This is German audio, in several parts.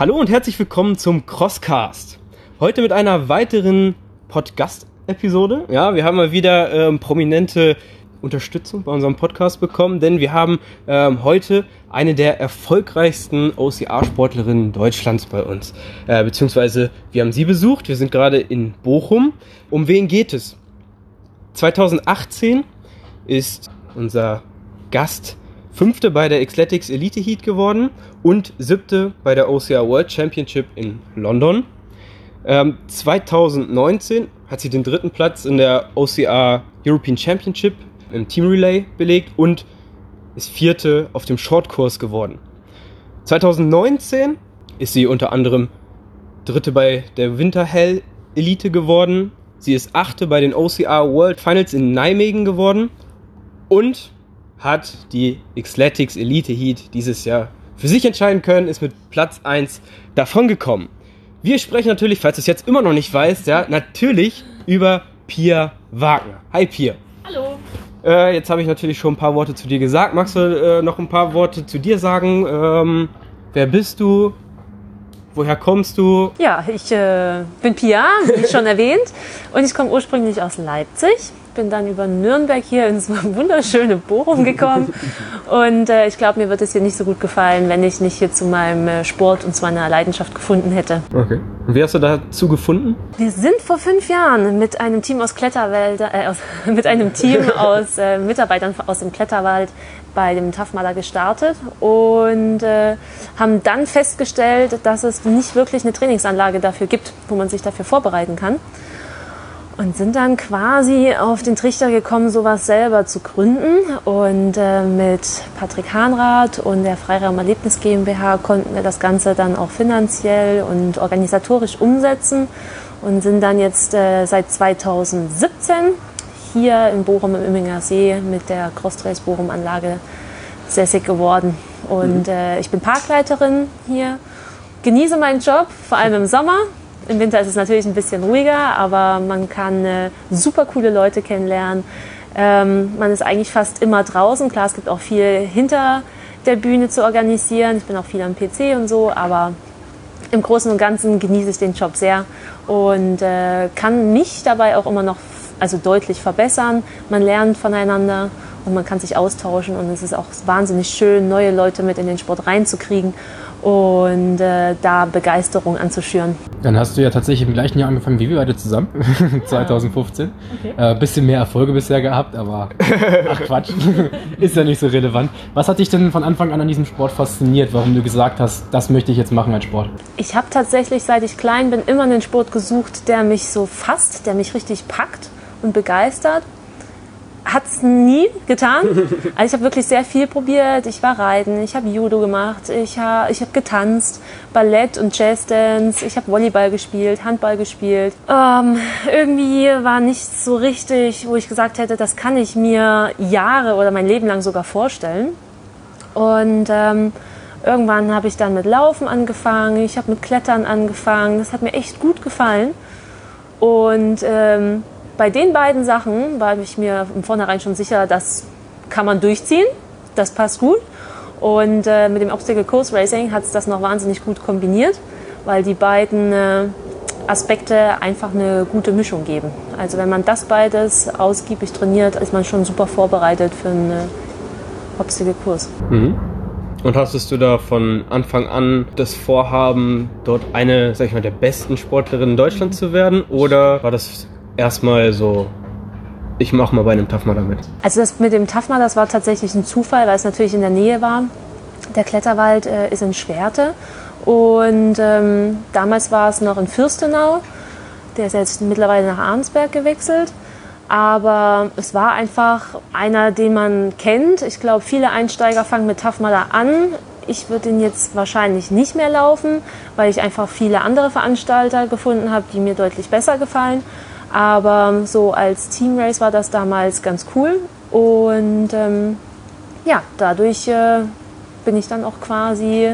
Hallo und herzlich willkommen zum Crosscast. Heute mit einer weiteren Podcast-Episode. Ja, wir haben mal wieder ähm, prominente Unterstützung bei unserem Podcast bekommen, denn wir haben ähm, heute eine der erfolgreichsten OCR-Sportlerinnen Deutschlands bei uns. Äh, beziehungsweise wir haben sie besucht. Wir sind gerade in Bochum. Um wen geht es? 2018 ist unser Gast Fünfte bei der Xletics Elite Heat geworden und siebte bei der OCR World Championship in London. Ähm, 2019 hat sie den dritten Platz in der OCR European Championship im Team Relay belegt und ist vierte auf dem Shortkurs geworden. 2019 ist sie unter anderem dritte bei der Winterhell Elite geworden. Sie ist achte bei den OCR World Finals in Nijmegen geworden und hat die Xletics Elite Heat dieses Jahr für sich entscheiden können, ist mit Platz 1 davongekommen. Wir sprechen natürlich, falls du es jetzt immer noch nicht weißt, ja, natürlich über Pia Wagner. Hi Pia. Hallo. Äh, jetzt habe ich natürlich schon ein paar Worte zu dir gesagt. Magst du äh, noch ein paar Worte zu dir sagen? Ähm, wer bist du? Woher kommst du? Ja, ich äh, bin Pia, wie schon erwähnt, und ich komme ursprünglich aus Leipzig bin dann über Nürnberg hier ins wunderschöne Bochum gekommen. Und äh, ich glaube, mir wird es hier nicht so gut gefallen, wenn ich nicht hier zu meinem äh, Sport und zu meiner Leidenschaft gefunden hätte. Okay. Und wie hast du dazu gefunden? Wir sind vor fünf Jahren mit einem Team aus Kletterwälder, äh, aus, mit einem Team aus äh, Mitarbeitern aus dem Kletterwald bei dem Tafmaler gestartet und äh, haben dann festgestellt, dass es nicht wirklich eine Trainingsanlage dafür gibt, wo man sich dafür vorbereiten kann und sind dann quasi auf den Trichter gekommen, sowas selber zu gründen. Und äh, mit Patrick Hahnrath und der Freiraum Erlebnis GmbH konnten wir das Ganze dann auch finanziell und organisatorisch umsetzen und sind dann jetzt äh, seit 2017 hier in Bochum im Imminger See mit der Crosstrace Bochum Anlage sässig geworden. Und mhm. äh, ich bin Parkleiterin hier, genieße meinen Job, vor allem im Sommer. Im Winter ist es natürlich ein bisschen ruhiger, aber man kann äh, super coole Leute kennenlernen. Ähm, man ist eigentlich fast immer draußen. Klar, es gibt auch viel hinter der Bühne zu organisieren. Ich bin auch viel am PC und so, aber im Großen und Ganzen genieße ich den Job sehr und äh, kann mich dabei auch immer noch also deutlich verbessern. Man lernt voneinander und man kann sich austauschen und es ist auch wahnsinnig schön, neue Leute mit in den Sport reinzukriegen und äh, da Begeisterung anzuschüren. Dann hast du ja tatsächlich im gleichen Jahr angefangen wie wir beide zusammen, 2015. Okay. Äh, bisschen mehr Erfolge bisher gehabt, aber ach Quatsch, ist ja nicht so relevant. Was hat dich denn von Anfang an an diesem Sport fasziniert, warum du gesagt hast, das möchte ich jetzt machen als Sport? Ich habe tatsächlich, seit ich klein bin, immer einen Sport gesucht, der mich so fasst, der mich richtig packt und begeistert hat es nie getan. Also ich habe wirklich sehr viel probiert. Ich war reiten, ich habe Judo gemacht, ich habe ich hab getanzt, Ballett und Jazzdance, ich habe Volleyball gespielt, Handball gespielt. Ähm, irgendwie war nichts so richtig, wo ich gesagt hätte, das kann ich mir Jahre oder mein Leben lang sogar vorstellen. Und ähm, irgendwann habe ich dann mit Laufen angefangen, ich habe mit Klettern angefangen. Das hat mir echt gut gefallen. Und ähm, bei den beiden Sachen war ich mir von vornherein schon sicher, das kann man durchziehen, das passt gut. Und äh, mit dem Obstacle Course Racing hat es das noch wahnsinnig gut kombiniert, weil die beiden äh, Aspekte einfach eine gute Mischung geben. Also wenn man das beides ausgiebig trainiert, ist man schon super vorbereitet für einen äh, Obstacle Kurs. Mhm. Und hattest du da von Anfang an das Vorhaben, dort eine, sag ich mal, der besten Sportlerin in Deutschland zu werden? Oder war das erstmal so, ich mache mal bei einem Tafma damit? Also das mit dem Tafma, das war tatsächlich ein Zufall, weil es natürlich in der Nähe war. Der Kletterwald äh, ist in Schwerte und ähm, damals war es noch in Fürstenau. Der ist jetzt mittlerweile nach Arnsberg gewechselt. Aber es war einfach einer, den man kennt. Ich glaube, viele Einsteiger fangen mit Tafmada an. Ich würde ihn jetzt wahrscheinlich nicht mehr laufen, weil ich einfach viele andere Veranstalter gefunden habe, die mir deutlich besser gefallen. Aber so als Team Race war das damals ganz cool. Und ähm, ja, dadurch äh, bin ich dann auch quasi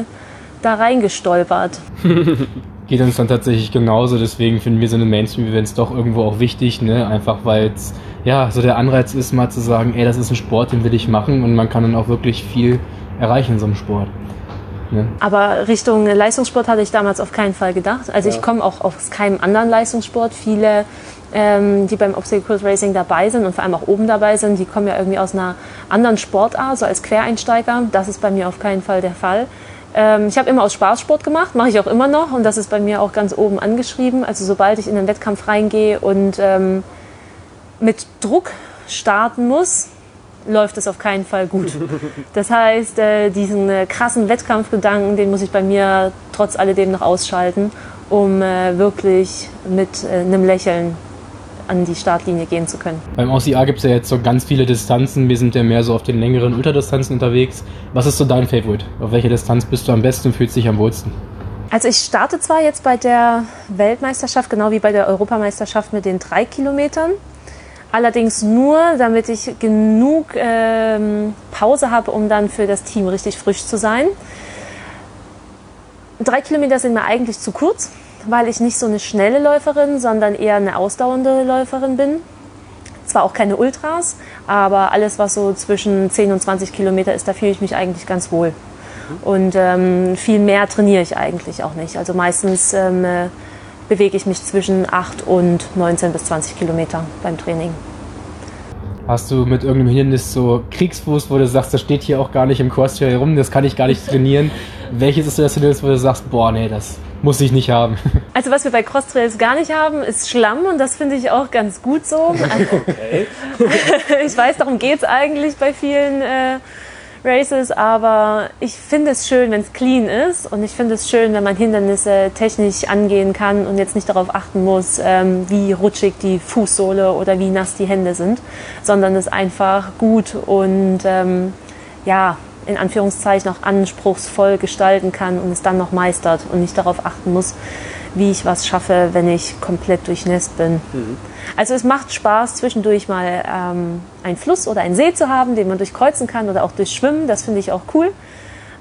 da reingestolpert. Geht uns dann tatsächlich genauso, deswegen finden wir so eine Mainstream-Events doch irgendwo auch wichtig, ne? Einfach weil es ja so der Anreiz ist, mal zu sagen, ey, das ist ein Sport, den will ich machen und man kann dann auch wirklich viel erreichen in so einem Sport. Ne? Aber Richtung Leistungssport hatte ich damals auf keinen Fall gedacht. Also ja. ich komme auch aus keinem anderen Leistungssport. Viele, ähm, die beim Obstacle Racing dabei sind und vor allem auch oben dabei sind, die kommen ja irgendwie aus einer anderen Sportart, so als Quereinsteiger. Das ist bei mir auf keinen Fall der Fall. Ähm, ich habe immer aus Spaß Sport gemacht, mache ich auch immer noch und das ist bei mir auch ganz oben angeschrieben. Also sobald ich in den Wettkampf reingehe und ähm, mit Druck starten muss, läuft es auf keinen Fall gut. Das heißt, äh, diesen äh, krassen Wettkampfgedanken, den muss ich bei mir trotz alledem noch ausschalten, um äh, wirklich mit äh, einem Lächeln an die Startlinie gehen zu können. Beim OCA gibt es ja jetzt so ganz viele Distanzen. Wir sind ja mehr so auf den längeren Ultradistanzen unterwegs. Was ist so dein Favorite? Auf welcher Distanz bist du am besten und fühlst dich am wohlsten? Also ich starte zwar jetzt bei der Weltmeisterschaft, genau wie bei der Europameisterschaft mit den drei Kilometern. Allerdings nur, damit ich genug ähm, Pause habe, um dann für das Team richtig frisch zu sein. Drei Kilometer sind mir eigentlich zu kurz, weil ich nicht so eine schnelle Läuferin, sondern eher eine ausdauernde Läuferin bin. Zwar auch keine Ultras, aber alles, was so zwischen 10 und 20 Kilometer ist, da fühle ich mich eigentlich ganz wohl. Und ähm, viel mehr trainiere ich eigentlich auch nicht. Also meistens ähm, bewege ich mich zwischen 8 und 19 bis 20 Kilometer beim Training. Hast du mit irgendeinem Hindernis so Kriegsfuß, wo du sagst, das steht hier auch gar nicht im Crossfit herum, das kann ich gar nicht trainieren? Welches ist das Hindernis, wo du sagst, boah, nee, das muss ich nicht haben? Also was wir bei Crosstrails gar nicht haben, ist Schlamm und das finde ich auch ganz gut so. Okay. ich weiß, darum geht es eigentlich bei vielen äh, Races, aber ich finde es schön, wenn es clean ist und ich finde es schön, wenn man Hindernisse technisch angehen kann und jetzt nicht darauf achten muss, ähm, wie rutschig die Fußsohle oder wie nass die Hände sind, sondern es einfach gut und ähm, ja, in Anführungszeichen auch anspruchsvoll gestalten kann und es dann noch meistert und nicht darauf achten muss, wie ich was schaffe, wenn ich komplett durchnässt bin. Mhm. Also es macht Spaß, zwischendurch mal ähm, einen Fluss oder einen See zu haben, den man durchkreuzen kann oder auch durchschwimmen. Das finde ich auch cool.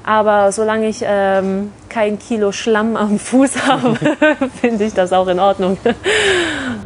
Aber solange ich ähm, kein Kilo Schlamm am Fuß habe, finde ich das auch in Ordnung.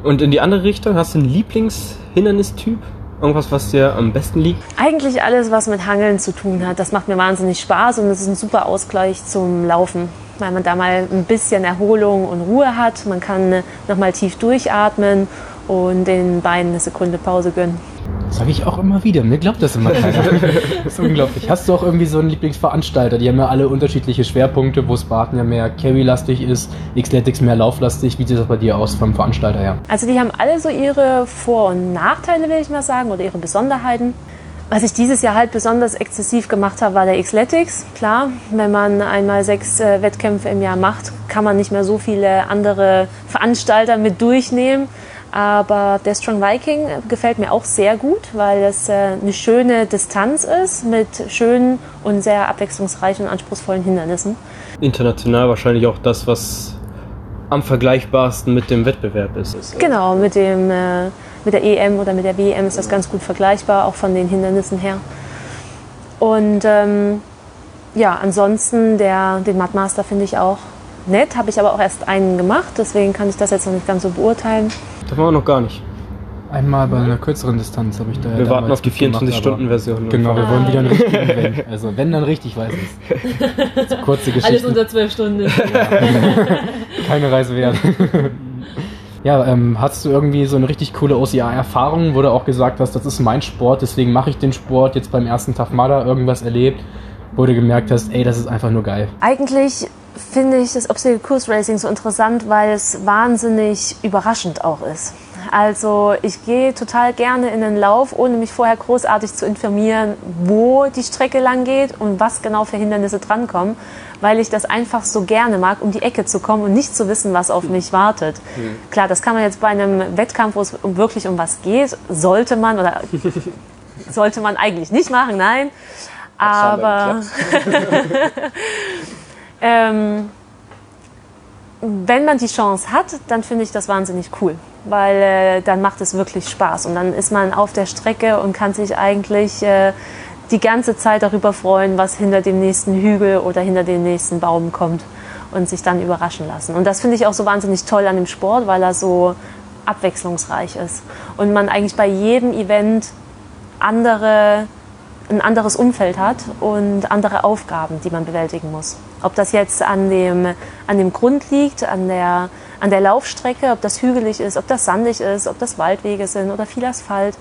Und in die andere Richtung, hast du einen Lieblingshindernistyp? Irgendwas, was dir am besten liegt? Eigentlich alles, was mit Hangeln zu tun hat. Das macht mir wahnsinnig Spaß und es ist ein super Ausgleich zum Laufen weil man da mal ein bisschen Erholung und Ruhe hat. Man kann nochmal tief durchatmen und den Beinen eine Sekunde Pause gönnen. Das sage ich auch immer wieder. Mir glaubt das immer keiner. das ist unglaublich. Hast du auch irgendwie so einen Lieblingsveranstalter? Die haben ja alle unterschiedliche Schwerpunkte, wo Spartan ja mehr Carry-lastig ist, Xletics mehr lauflastig. Wie sieht das bei dir aus vom Veranstalter her? Also die haben alle so ihre Vor- und Nachteile, will ich mal sagen, oder ihre Besonderheiten. Was ich dieses Jahr halt besonders exzessiv gemacht habe, war der Xletics. Klar, wenn man einmal sechs äh, Wettkämpfe im Jahr macht, kann man nicht mehr so viele andere Veranstalter mit durchnehmen. Aber der Strong Viking gefällt mir auch sehr gut, weil es äh, eine schöne Distanz ist mit schönen und sehr abwechslungsreichen und anspruchsvollen Hindernissen. International wahrscheinlich auch das, was am vergleichbarsten mit dem Wettbewerb ist. Genau, mit dem äh, mit der EM oder mit der WM ist das ganz gut vergleichbar, auch von den Hindernissen her. Und ähm, ja, ansonsten der, den Mudmaster finde ich auch nett, habe ich aber auch erst einen gemacht, deswegen kann ich das jetzt noch nicht ganz so beurteilen. Das war noch gar nicht. Einmal bei einer kürzeren Distanz habe ich da. Wir warten auf die 24-Stunden-Version. Genau, wir ah, wollen wieder einen richtigen Event. Also wenn dann richtig, weiß es. Kurze Geschichte. Alles unter 12 Stunden. Ja. Keine Reise wert. Ja, ähm, hast du irgendwie so eine richtig coole OCA-Erfahrung, wo du auch gesagt hast, das ist mein Sport, deswegen mache ich den Sport, jetzt beim ersten Tag Mada irgendwas erlebt, wo du gemerkt hast, ey, das ist einfach nur geil? Eigentlich finde ich das Obstacle Course Racing so interessant, weil es wahnsinnig überraschend auch ist. Also ich gehe total gerne in den Lauf, ohne mich vorher großartig zu informieren, wo die Strecke lang geht und was genau für Hindernisse drankommen, weil ich das einfach so gerne mag, um die Ecke zu kommen und nicht zu wissen, was auf mich wartet. Mhm. Klar, das kann man jetzt bei einem Wettkampf, wo es wirklich um was geht, sollte man oder sollte man eigentlich nicht machen, nein. Aber ähm, wenn man die Chance hat, dann finde ich das wahnsinnig cool, weil äh, dann macht es wirklich Spaß und dann ist man auf der Strecke und kann sich eigentlich äh, die ganze Zeit darüber freuen, was hinter dem nächsten Hügel oder hinter dem nächsten Baum kommt und sich dann überraschen lassen. Und das finde ich auch so wahnsinnig toll an dem Sport, weil er so abwechslungsreich ist und man eigentlich bei jedem Event andere ein anderes Umfeld hat und andere Aufgaben, die man bewältigen muss. Ob das jetzt an dem, an dem Grund liegt, an der, an der Laufstrecke, ob das hügelig ist, ob das sandig ist, ob das Waldwege sind oder viel Asphalt.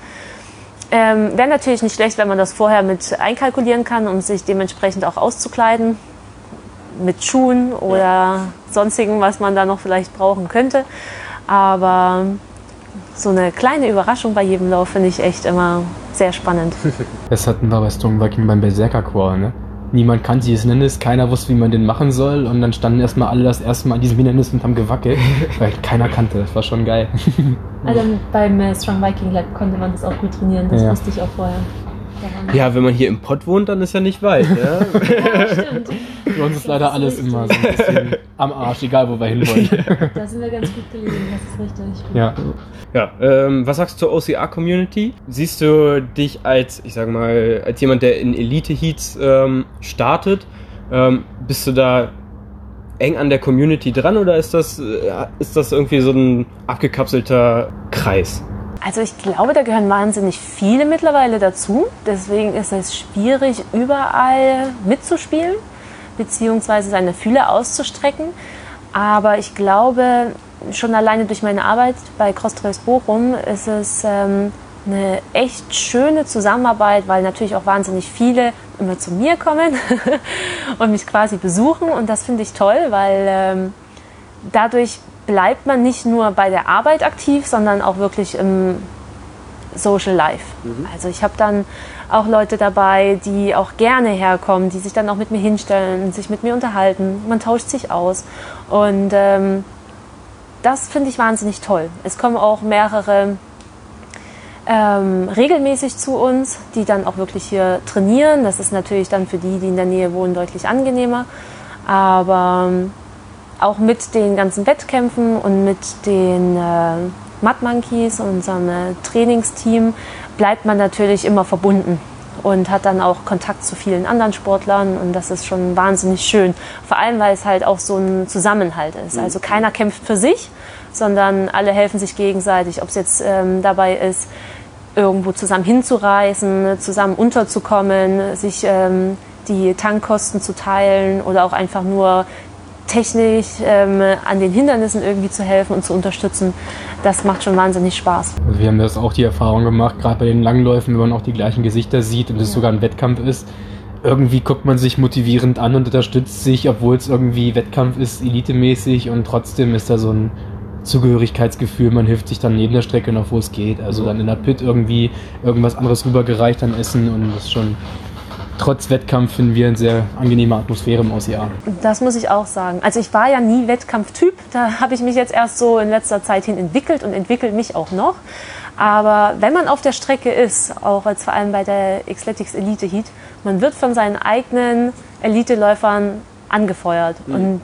Ähm, Wäre natürlich nicht schlecht, wenn man das vorher mit einkalkulieren kann, um sich dementsprechend auch auszukleiden. Mit Schuhen oder ja. sonstigen, was man da noch vielleicht brauchen könnte. Aber so eine kleine Überraschung bei jedem Lauf finde ich echt immer sehr spannend. Das hatten wir bei Strong Viking beim Berserker Core, ne? Niemand kannte dieses Hindernis, keiner wusste, wie man den machen soll und dann standen erstmal alle das erste Mal an diesem Hindernis und haben gewackelt, weil keiner kannte. Das war schon geil. Also beim äh, Strong Viking Lab konnte man das auch gut trainieren, das ja. wusste ich auch vorher. Ja, wenn man hier im Pott wohnt, dann ist ja nicht weit. Ja, ja stimmt. Für uns ist leider alles immer so ein bisschen am Arsch, egal wo wir hinwollen. Da sind wir ganz gut gelegen, das ist richtig. Ja. Ja, ähm, was sagst du zur OCR-Community? Siehst du dich als, ich sage mal, als jemand, der in Elite-Heats ähm, startet? Ähm, bist du da eng an der Community dran oder ist das, äh, ist das irgendwie so ein abgekapselter Kreis? Also ich glaube, da gehören wahnsinnig viele mittlerweile dazu. Deswegen ist es schwierig, überall mitzuspielen, beziehungsweise seine Fühler auszustrecken. Aber ich glaube, schon alleine durch meine Arbeit bei Crosstrails Bochum ist es ähm, eine echt schöne Zusammenarbeit, weil natürlich auch wahnsinnig viele immer zu mir kommen und mich quasi besuchen. Und das finde ich toll, weil ähm, dadurch bleibt man nicht nur bei der Arbeit aktiv, sondern auch wirklich im Social Life. Mhm. Also ich habe dann auch Leute dabei, die auch gerne herkommen, die sich dann auch mit mir hinstellen, sich mit mir unterhalten. Man tauscht sich aus. Und ähm, das finde ich wahnsinnig toll. Es kommen auch mehrere ähm, regelmäßig zu uns, die dann auch wirklich hier trainieren. Das ist natürlich dann für die, die in der Nähe wohnen, deutlich angenehmer. Aber auch mit den ganzen Wettkämpfen und mit den äh, Mud Monkeys, unserem äh, Trainingsteam, bleibt man natürlich immer verbunden und hat dann auch Kontakt zu vielen anderen Sportlern und das ist schon wahnsinnig schön. Vor allem, weil es halt auch so ein Zusammenhalt ist. Mhm. Also keiner kämpft für sich, sondern alle helfen sich gegenseitig, ob es jetzt ähm, dabei ist, irgendwo zusammen hinzureisen, zusammen unterzukommen, sich ähm, die Tankkosten zu teilen oder auch einfach nur technisch ähm, an den Hindernissen irgendwie zu helfen und zu unterstützen, das macht schon wahnsinnig Spaß. Also wir haben das auch die Erfahrung gemacht, gerade bei den Langläufen, wenn man auch die gleichen Gesichter sieht und es ja. sogar ein Wettkampf ist. Irgendwie guckt man sich motivierend an und unterstützt sich, obwohl es irgendwie Wettkampf ist, elitemäßig und trotzdem ist da so ein Zugehörigkeitsgefühl, man hilft sich dann neben der Strecke noch, wo es geht. Also dann in der Pit irgendwie irgendwas anderes rübergereicht an Essen und das ist schon trotz Wettkampf finden wir eine sehr angenehme Atmosphäre im OCA. Das muss ich auch sagen. Also ich war ja nie Wettkampftyp. Da habe ich mich jetzt erst so in letzter Zeit hin entwickelt und entwickelt mich auch noch. Aber wenn man auf der Strecke ist, auch als vor allem bei der Xletics Elite Heat, man wird von seinen eigenen Elite-Läufern angefeuert. Mhm. Und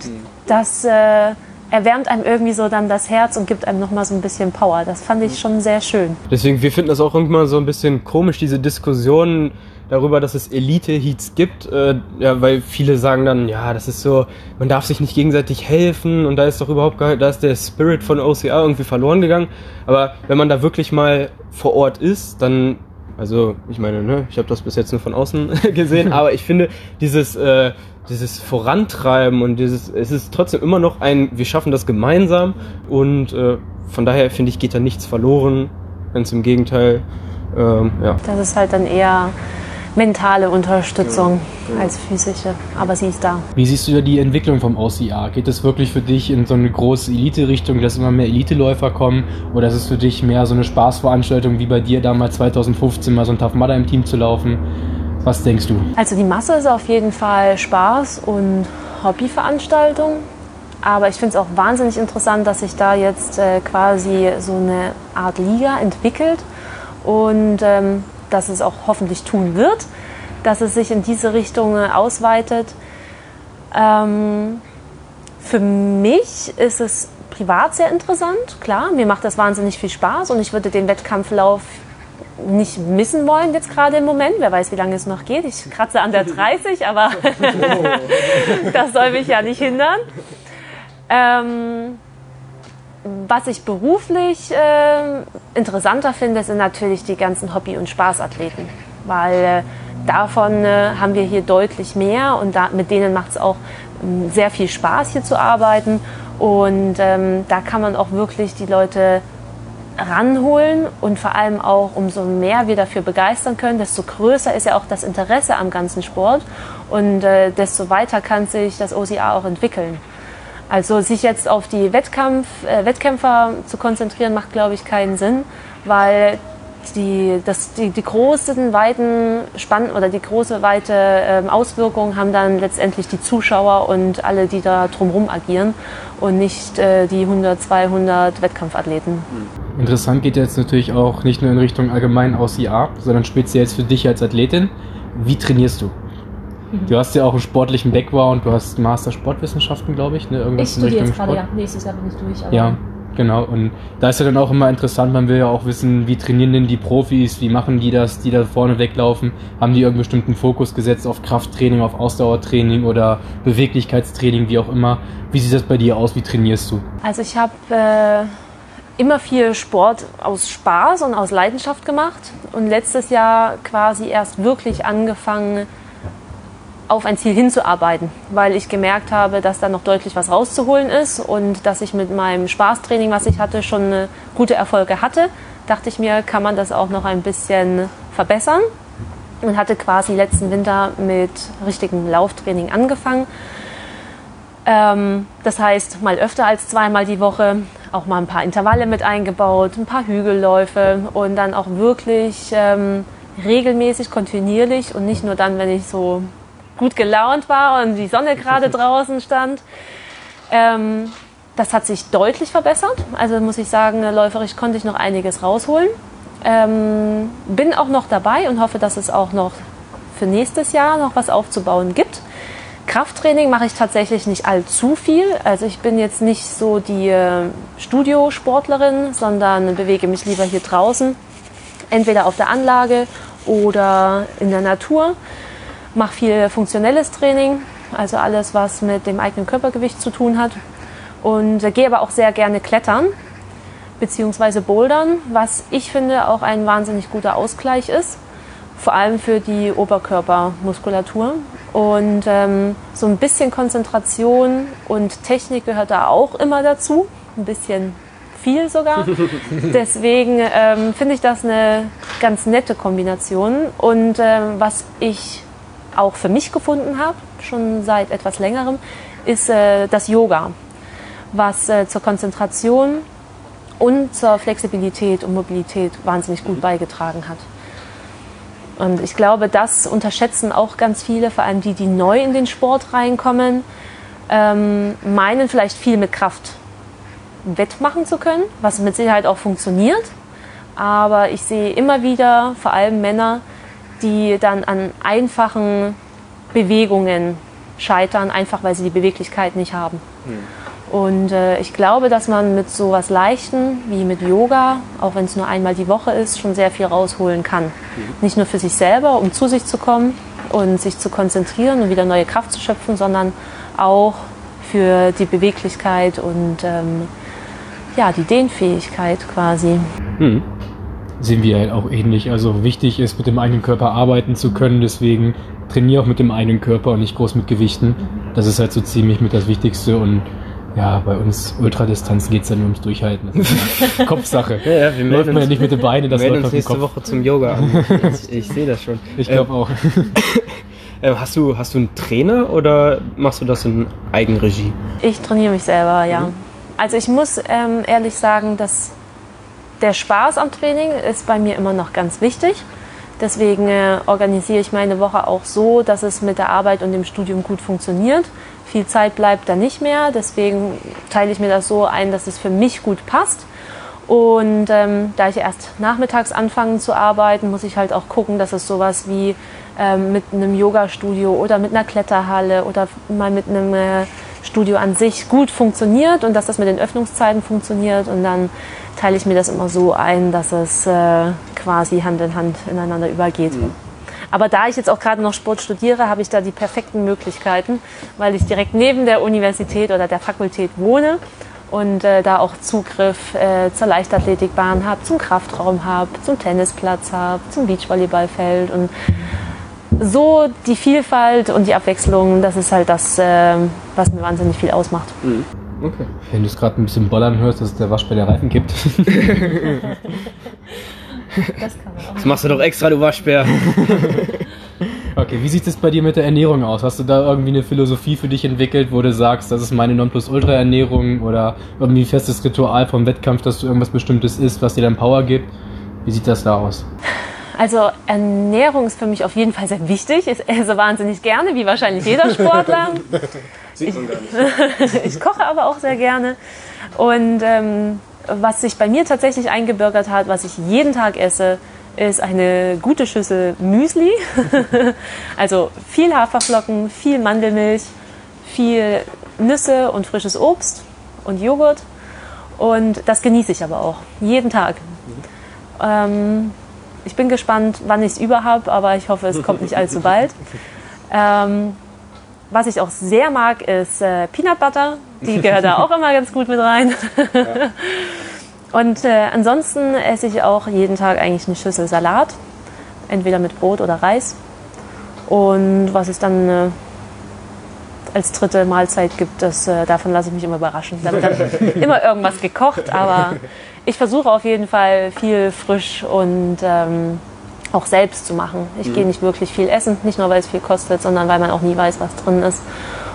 das äh, erwärmt einem irgendwie so dann das Herz und gibt einem nochmal so ein bisschen Power. Das fand ich schon sehr schön. Deswegen, wir finden das auch irgendwann so ein bisschen komisch, diese Diskussion darüber, dass es Elite-Heats gibt, äh, ja, weil viele sagen dann, ja, das ist so, man darf sich nicht gegenseitig helfen und da ist doch überhaupt gar, da ist der Spirit von OCR irgendwie verloren gegangen. Aber wenn man da wirklich mal vor Ort ist, dann, also ich meine, ne, ich habe das bis jetzt nur von außen gesehen, aber ich finde dieses äh, dieses Vorantreiben und dieses, es ist trotzdem immer noch ein, wir schaffen das gemeinsam und äh, von daher finde ich, geht da nichts verloren, ganz im Gegenteil. Ähm, ja. Das ist halt dann eher mentale Unterstützung ja, ja. als physische, aber sie ist da. Wie siehst du die Entwicklung vom OCR? Geht es wirklich für dich in so eine große Elite-Richtung, dass immer mehr Elite-Läufer kommen oder ist es für dich mehr so eine Spaßveranstaltung wie bei dir damals 2015 mal so ein Tough Mudder im Team zu laufen? Was denkst du? Also die Masse ist auf jeden Fall Spaß und Hobbyveranstaltung. Aber ich finde es auch wahnsinnig interessant, dass sich da jetzt äh, quasi so eine Art Liga entwickelt und ähm, dass es auch hoffentlich tun wird, dass es sich in diese Richtung äh, ausweitet. Ähm, für mich ist es privat sehr interessant, klar, mir macht das wahnsinnig viel Spaß und ich würde den Wettkampflauf nicht missen wollen jetzt gerade im Moment. Wer weiß, wie lange es noch geht. Ich kratze an der 30, aber das soll mich ja nicht hindern. Ähm, was ich beruflich äh, interessanter finde, sind natürlich die ganzen Hobby- und Spaßathleten, weil äh, davon äh, haben wir hier deutlich mehr und da, mit denen macht es auch ähm, sehr viel Spaß hier zu arbeiten. Und ähm, da kann man auch wirklich die Leute ranholen und vor allem auch umso mehr wir dafür begeistern können, desto größer ist ja auch das Interesse am ganzen Sport und äh, desto weiter kann sich das OCA auch entwickeln. Also sich jetzt auf die Wettkampf, äh, Wettkämpfer zu konzentrieren, macht, glaube ich, keinen Sinn, weil die, das, die, die großen, weiten Spann oder die große, weite ähm, Auswirkungen haben dann letztendlich die Zuschauer und alle, die da drumherum agieren und nicht äh, die 100, 200 Wettkampfathleten. Interessant geht jetzt natürlich auch nicht nur in Richtung allgemein aus IA, sondern speziell für dich als Athletin. Wie trainierst du? Mhm. Du hast ja auch einen sportlichen Background, du hast Master Sportwissenschaften, glaube ich. Ne? Irgendwas ich studiere jetzt gerade, ja. Nächstes Jahr bin ich durch. ja, Genau, und da ist ja dann auch immer interessant, man will ja auch wissen, wie trainieren denn die Profis, wie machen die das, die da vorne weglaufen, haben die irgendeinen bestimmten Fokus gesetzt auf Krafttraining, auf Ausdauertraining oder Beweglichkeitstraining, wie auch immer. Wie sieht das bei dir aus, wie trainierst du? Also ich habe äh, immer viel Sport aus Spaß und aus Leidenschaft gemacht und letztes Jahr quasi erst wirklich angefangen, auf ein Ziel hinzuarbeiten, weil ich gemerkt habe, dass da noch deutlich was rauszuholen ist und dass ich mit meinem Spaßtraining, was ich hatte, schon gute Erfolge hatte. Dachte ich mir, kann man das auch noch ein bisschen verbessern und hatte quasi letzten Winter mit richtigem Lauftraining angefangen. Ähm, das heißt, mal öfter als zweimal die Woche, auch mal ein paar Intervalle mit eingebaut, ein paar Hügelläufe und dann auch wirklich ähm, regelmäßig, kontinuierlich und nicht nur dann, wenn ich so gut gelaunt war und die Sonne gerade draußen stand. Ähm, das hat sich deutlich verbessert. Also muss ich sagen, läuferisch konnte ich noch einiges rausholen. Ähm, bin auch noch dabei und hoffe, dass es auch noch für nächstes Jahr noch was aufzubauen gibt. Krafttraining mache ich tatsächlich nicht allzu viel. Also ich bin jetzt nicht so die äh, Studiosportlerin, sondern bewege mich lieber hier draußen, entweder auf der Anlage oder in der Natur mache viel funktionelles Training, also alles, was mit dem eigenen Körpergewicht zu tun hat. Und äh, gehe aber auch sehr gerne klettern bzw. bouldern, was ich finde auch ein wahnsinnig guter Ausgleich ist, vor allem für die Oberkörpermuskulatur. Und ähm, so ein bisschen Konzentration und Technik gehört da auch immer dazu, ein bisschen viel sogar. Deswegen ähm, finde ich das eine ganz nette Kombination. Und ähm, was ich auch für mich gefunden habe, schon seit etwas längerem, ist äh, das Yoga, was äh, zur Konzentration und zur Flexibilität und Mobilität wahnsinnig gut beigetragen hat. Und ich glaube, das unterschätzen auch ganz viele, vor allem die, die neu in den Sport reinkommen, ähm, meinen vielleicht viel mit Kraft wettmachen zu können, was mit Sicherheit auch funktioniert. Aber ich sehe immer wieder, vor allem Männer, die dann an einfachen Bewegungen scheitern, einfach weil sie die Beweglichkeit nicht haben. Mhm. Und äh, ich glaube, dass man mit so was Leichten wie mit Yoga, auch wenn es nur einmal die Woche ist, schon sehr viel rausholen kann. Mhm. Nicht nur für sich selber, um zu sich zu kommen und sich zu konzentrieren und wieder neue Kraft zu schöpfen, sondern auch für die Beweglichkeit und ähm, ja, die Dehnfähigkeit quasi. Mhm sehen wir halt auch ähnlich. Also wichtig ist, mit dem eigenen Körper arbeiten zu können. Deswegen trainiere auch mit dem eigenen Körper und nicht groß mit Gewichten. Das ist halt so ziemlich mit das Wichtigste und ja, bei uns Ultradistanzen geht es ja nur ums Durchhalten. Das ist eine Kopfsache. ja, ja, wir läuft man ja nicht mit den Beinen, das wir läuft uns nächste Kopf. Woche zum Yoga an. Ich, ich sehe das schon. Ich glaube ähm, auch. Äh, hast, du, hast du einen Trainer oder machst du das in Eigenregie? Ich trainiere mich selber, ja. Mhm. Also ich muss ähm, ehrlich sagen, dass der Spaß am Training ist bei mir immer noch ganz wichtig. Deswegen äh, organisiere ich meine Woche auch so, dass es mit der Arbeit und dem Studium gut funktioniert. Viel Zeit bleibt da nicht mehr. Deswegen teile ich mir das so ein, dass es für mich gut passt. Und ähm, da ich erst nachmittags anfange zu arbeiten, muss ich halt auch gucken, dass es sowas wie ähm, mit einem Yoga-Studio oder mit einer Kletterhalle oder mal mit einem äh, Studio an sich gut funktioniert und dass das mit den Öffnungszeiten funktioniert. Und dann teile ich mir das immer so ein, dass es äh, quasi Hand in Hand ineinander übergeht. Mhm. Aber da ich jetzt auch gerade noch Sport studiere, habe ich da die perfekten Möglichkeiten, weil ich direkt neben der Universität oder der Fakultät wohne und äh, da auch Zugriff äh, zur Leichtathletikbahn habe, zum Kraftraum habe, zum Tennisplatz habe, zum Beachvolleyballfeld und so die Vielfalt und die Abwechslung, das ist halt das, äh, was mir wahnsinnig viel ausmacht. Mhm. Okay. Wenn du es gerade ein bisschen bollern hörst, dass der Waschbär der Reifen kippt. Das kann man auch. Das machst du doch extra, du Waschbär. Okay, wie sieht es bei dir mit der Ernährung aus? Hast du da irgendwie eine Philosophie für dich entwickelt, wo du sagst, das ist meine Nonplusultra-Ernährung oder irgendwie ein festes Ritual vom Wettkampf, dass du irgendwas Bestimmtes isst, was dir dann Power gibt? Wie sieht das da aus? Also Ernährung ist für mich auf jeden Fall sehr wichtig. Ich esse wahnsinnig gerne, wie wahrscheinlich jeder Sportler. Sieht man gar nicht. ich koche aber auch sehr gerne. Und ähm, was sich bei mir tatsächlich eingebürgert hat, was ich jeden Tag esse, ist eine gute Schüssel Müsli. also viel Haferflocken, viel Mandelmilch, viel Nüsse und frisches Obst und Joghurt. Und das genieße ich aber auch jeden Tag. Ähm, ich bin gespannt, wann ich es über habe, aber ich hoffe, es kommt nicht allzu bald. Ähm, was ich auch sehr mag, ist äh, Peanut Butter. Die gehört da auch immer ganz gut mit rein. Und äh, ansonsten esse ich auch jeden Tag eigentlich eine Schüssel Salat. Entweder mit Brot oder Reis. Und was es dann äh, als dritte Mahlzeit gibt, das, äh, davon lasse ich mich immer überraschen. Da wird dann immer irgendwas gekocht, aber ich versuche auf jeden Fall viel frisch und ähm, auch selbst zu machen. Ich gehe nicht wirklich viel essen, nicht nur weil es viel kostet, sondern weil man auch nie weiß, was drin ist.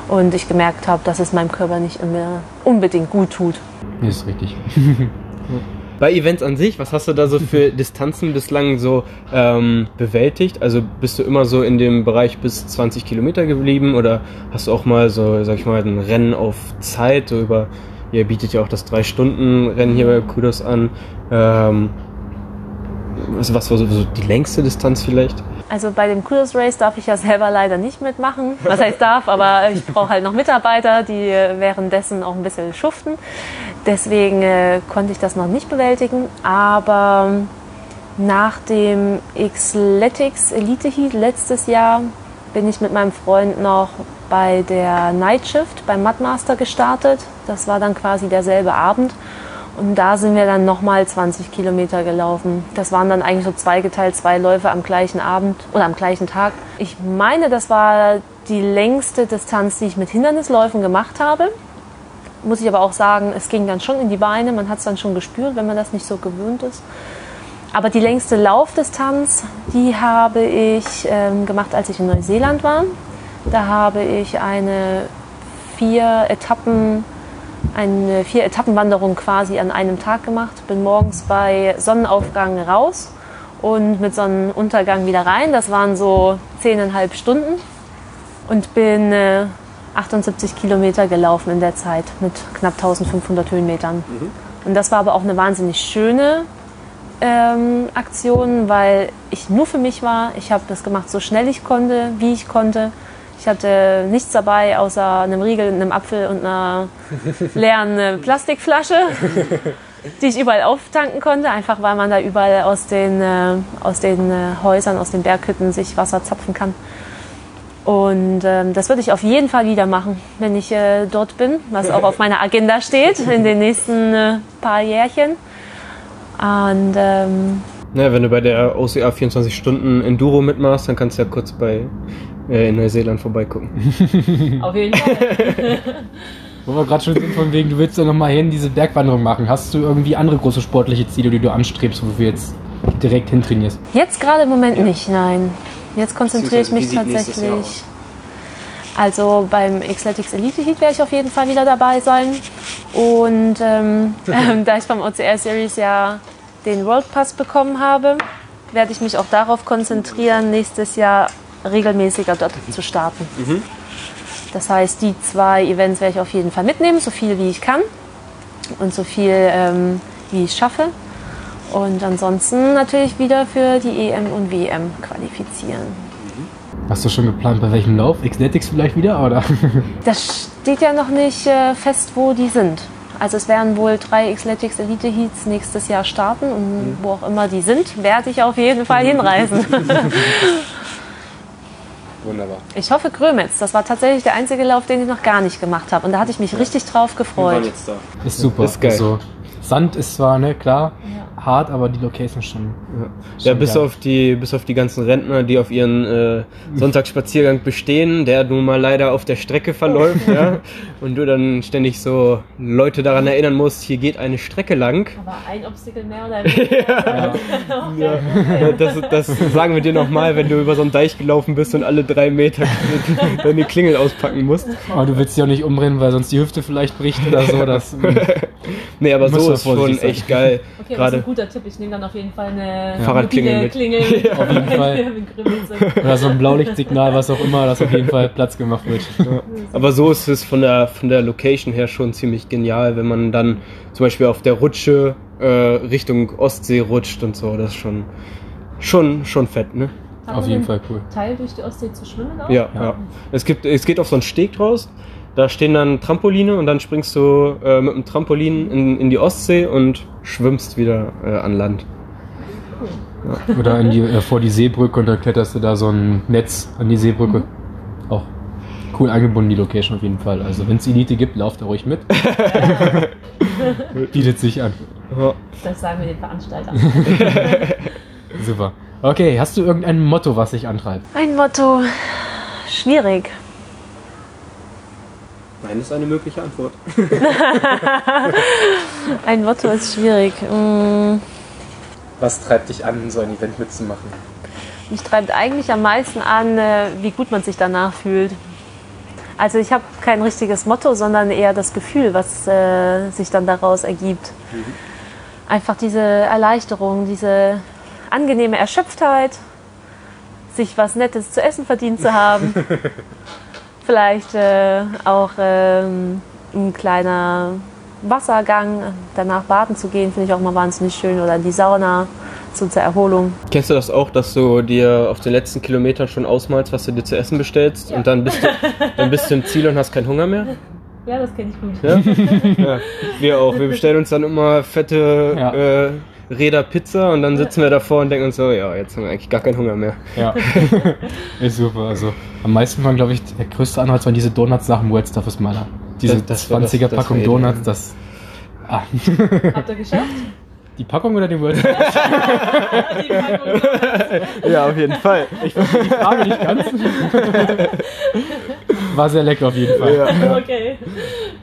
Und ich gemerkt habe, dass es meinem Körper nicht immer unbedingt gut tut. Nee, ist richtig. Bei Events an sich, was hast du da so für Distanzen bislang so ähm, bewältigt? Also bist du immer so in dem Bereich bis 20 Kilometer geblieben oder hast du auch mal so, sag ich mal, ein Rennen auf Zeit, so über, ihr bietet ja auch das 3-Stunden-Rennen hier bei Kudos an. Ähm, was, was war so, die längste Distanz vielleicht? Also bei dem Kudos Race darf ich ja selber leider nicht mitmachen. Was heißt darf, aber ich brauche halt noch Mitarbeiter, die äh, währenddessen auch ein bisschen schuften. Deswegen äh, konnte ich das noch nicht bewältigen. Aber nach dem Xletics Elite Heat letztes Jahr bin ich mit meinem Freund noch bei der Night Shift beim Mudmaster gestartet. Das war dann quasi derselbe Abend. Und da sind wir dann nochmal 20 Kilometer gelaufen. Das waren dann eigentlich so zweigeteilt, zwei Läufe am gleichen Abend oder am gleichen Tag. Ich meine, das war die längste Distanz, die ich mit Hindernisläufen gemacht habe. Muss ich aber auch sagen, es ging dann schon in die Beine. Man hat es dann schon gespürt, wenn man das nicht so gewöhnt ist. Aber die längste Laufdistanz, die habe ich ähm, gemacht, als ich in Neuseeland war. Da habe ich eine vier Etappen eine Vier-Etappenwanderung quasi an einem Tag gemacht. Bin morgens bei Sonnenaufgang raus und mit Sonnenuntergang wieder rein. Das waren so zehneinhalb Stunden und bin äh, 78 Kilometer gelaufen in der Zeit mit knapp 1500 Höhenmetern. Und das war aber auch eine wahnsinnig schöne ähm, Aktion, weil ich nur für mich war. Ich habe das gemacht, so schnell ich konnte, wie ich konnte. Ich hatte nichts dabei außer einem Riegel, einem Apfel und einer leeren äh, Plastikflasche, die ich überall auftanken konnte, einfach weil man da überall aus den, äh, aus den äh, Häusern, aus den Berghütten sich Wasser zapfen kann. Und ähm, das würde ich auf jeden Fall wieder machen, wenn ich äh, dort bin, was auch auf meiner Agenda steht in den nächsten äh, paar Jährchen. Und ähm, Na, wenn du bei der OCA 24 Stunden Enduro mitmachst, dann kannst du ja kurz bei in Neuseeland vorbeigucken. auf jeden Fall. Wo wir gerade schon sind, von wegen, du willst ja nochmal hin, diese Bergwanderung machen. Hast du irgendwie andere große sportliche Ziele, die du anstrebst, wo du jetzt direkt hintrainierst? Jetzt gerade im Moment nicht, nein. Jetzt konzentriere ich mich tatsächlich. Also beim Xletics Elite Heat werde ich auf jeden Fall wieder dabei sein. Und ähm, ähm, da ich beim OCR Series ja den World Pass bekommen habe, werde ich mich auch darauf konzentrieren, nächstes Jahr regelmäßiger dort zu starten. Das heißt, die zwei Events werde ich auf jeden Fall mitnehmen, so viel wie ich kann und so viel ähm, wie ich schaffe. Und ansonsten natürlich wieder für die EM und WM qualifizieren. Hast du schon geplant, bei welchem Lauf? Xletics vielleicht wieder, oder? Das steht ja noch nicht äh, fest, wo die sind. Also es werden wohl drei Xletics Elite Heats nächstes Jahr starten und wo auch immer die sind, werde ich auf jeden Fall hinreisen. Wunderbar. ich hoffe Grömitz. Das war tatsächlich der einzige Lauf, den ich noch gar nicht gemacht habe. Und da hatte ich mich richtig drauf gefreut. jetzt da. Ist super. Ist geil. Also, Sand ist zwar, ne, klar, hart, aber die Location schon. Ja, ja bis, auf die, bis auf die ganzen Rentner, die auf ihren äh, Sonntagsspaziergang bestehen, der nun mal leider auf der Strecke verläuft, ja. Und du dann ständig so Leute daran erinnern musst, hier geht eine Strecke lang. Aber ein Obstacle mehr oder weniger. ja. ja. Das, das sagen wir dir nochmal, wenn du über so einen Deich gelaufen bist und alle drei Meter deine Klingel auspacken musst. Aber du willst dich auch nicht umrennen, weil sonst die Hüfte vielleicht bricht oder so. Das, nee, aber so ist schon echt geil. Okay, Gerade das ist ein guter Tipp. Ich nehme dann auf jeden Fall eine ja. Fahrradklingel mit. Klingel mit. auf jeden Fall. Oder so ein Blaulichtsignal, was auch immer, dass auf jeden Fall Platz gemacht wird. Ja. Aber so ist es von der, von der Location her schon ziemlich genial, wenn man dann zum Beispiel auf der Rutsche äh, Richtung Ostsee rutscht und so. Das ist schon, schon, schon fett, ne? auf jeden Fall cool. Teil durch die Ostsee zu schwimmen auch? Ja, ja. ja. Es, gibt, es geht auf so einen Steg draus. Da stehen dann Trampoline und dann springst du äh, mit dem Trampolin in, in die Ostsee und schwimmst wieder äh, an Land. Ja. Oder in die, äh, vor die Seebrücke und dann kletterst du da so ein Netz an die Seebrücke. Mhm. Auch cool eingebunden, die Location auf jeden Fall. Also wenn es Elite gibt, lauft da ruhig mit. Bietet sich an. Das sagen wir den Veranstaltern. Super. Okay, hast du irgendein Motto, was dich antreibt? Ein Motto. Schwierig. Nein, ist eine mögliche Antwort. ein Motto ist schwierig. Mm. Was treibt dich an, so ein Event mitzumachen? Mich treibt eigentlich am meisten an, äh, wie gut man sich danach fühlt. Also ich habe kein richtiges Motto, sondern eher das Gefühl, was äh, sich dann daraus ergibt. Mhm. Einfach diese Erleichterung, diese angenehme Erschöpftheit, sich was Nettes zu essen verdient zu haben. Vielleicht äh, auch ähm, ein kleiner Wassergang, danach baden zu gehen, finde ich auch mal wahnsinnig schön. Oder in die Sauna, so zur Erholung. Kennst du das auch, dass du dir auf den letzten Kilometern schon ausmalst, was du dir zu essen bestellst? Ja. Und dann bist, du, dann bist du im Ziel und hast keinen Hunger mehr? Ja, das kenne ich gut. Ja? ja? wir auch. Wir bestellen uns dann immer fette ja. äh, Räder Pizza und dann sitzen wir davor und denken uns so, ja, jetzt haben wir eigentlich gar keinen Hunger mehr. Ja, ist super. Also am meisten waren, glaube ich, der größte Anreiz waren diese Donuts nach dem World Stuff Maler. Diese das, das 20er das, Packung Donuts, das... Ah. Habt ihr geschafft? Die Packung oder den World Stuff? die Packung. ja, auf jeden Fall. Ich verstehe die Frage nicht ganz. War sehr lecker auf jeden Fall. Ja. Okay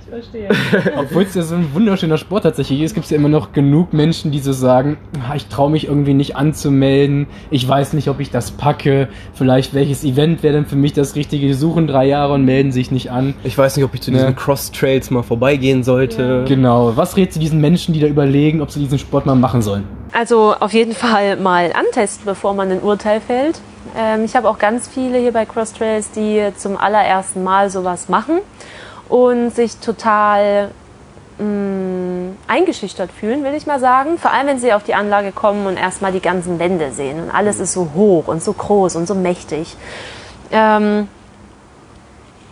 verstehe. Obwohl es ja so ein wunderschöner Sport tatsächlich ist, gibt es ja immer noch genug Menschen, die so sagen, ah, ich traue mich irgendwie nicht anzumelden, ich weiß nicht, ob ich das packe, vielleicht welches Event wäre denn für mich das Richtige, die suchen drei Jahre und melden sich nicht an. Ich weiß nicht, ob ich zu diesen Cross-Trails mal vorbeigehen sollte. Ja. Genau. Was rätst du diesen Menschen, die da überlegen, ob sie diesen Sport mal machen sollen? Also auf jeden Fall mal antesten, bevor man ein Urteil fällt. Ähm, ich habe auch ganz viele hier bei Cross Trails, die zum allerersten Mal sowas machen und sich total mh, mm, eingeschüchtert fühlen, will ich mal sagen. Vor allem, wenn sie auf die Anlage kommen und erstmal die ganzen Wände sehen und alles ist so hoch und so groß und so mächtig. Ähm,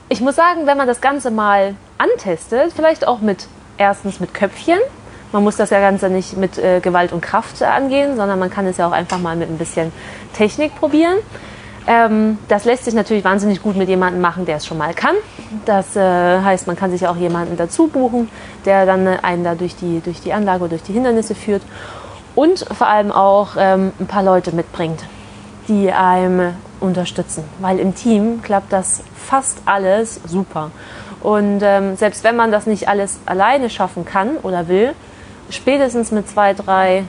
ich muss sagen, wenn man das Ganze mal antestet, vielleicht auch mit erstens mit Köpfchen. Man muss das ja Ganze nicht mit äh, Gewalt und Kraft angehen, sondern man kann es ja auch einfach mal mit ein bisschen Technik probieren. Ähm, das lässt sich natürlich wahnsinnig gut mit jemandem machen, der es schon mal kann. Das äh, heißt, man kann sich auch jemanden dazu buchen, der dann einen da durch die, durch die Anlage oder durch die Hindernisse führt. Und vor allem auch ähm, ein paar Leute mitbringt, die einem unterstützen. Weil im Team klappt das fast alles super. Und ähm, selbst wenn man das nicht alles alleine schaffen kann oder will, spätestens mit zwei, drei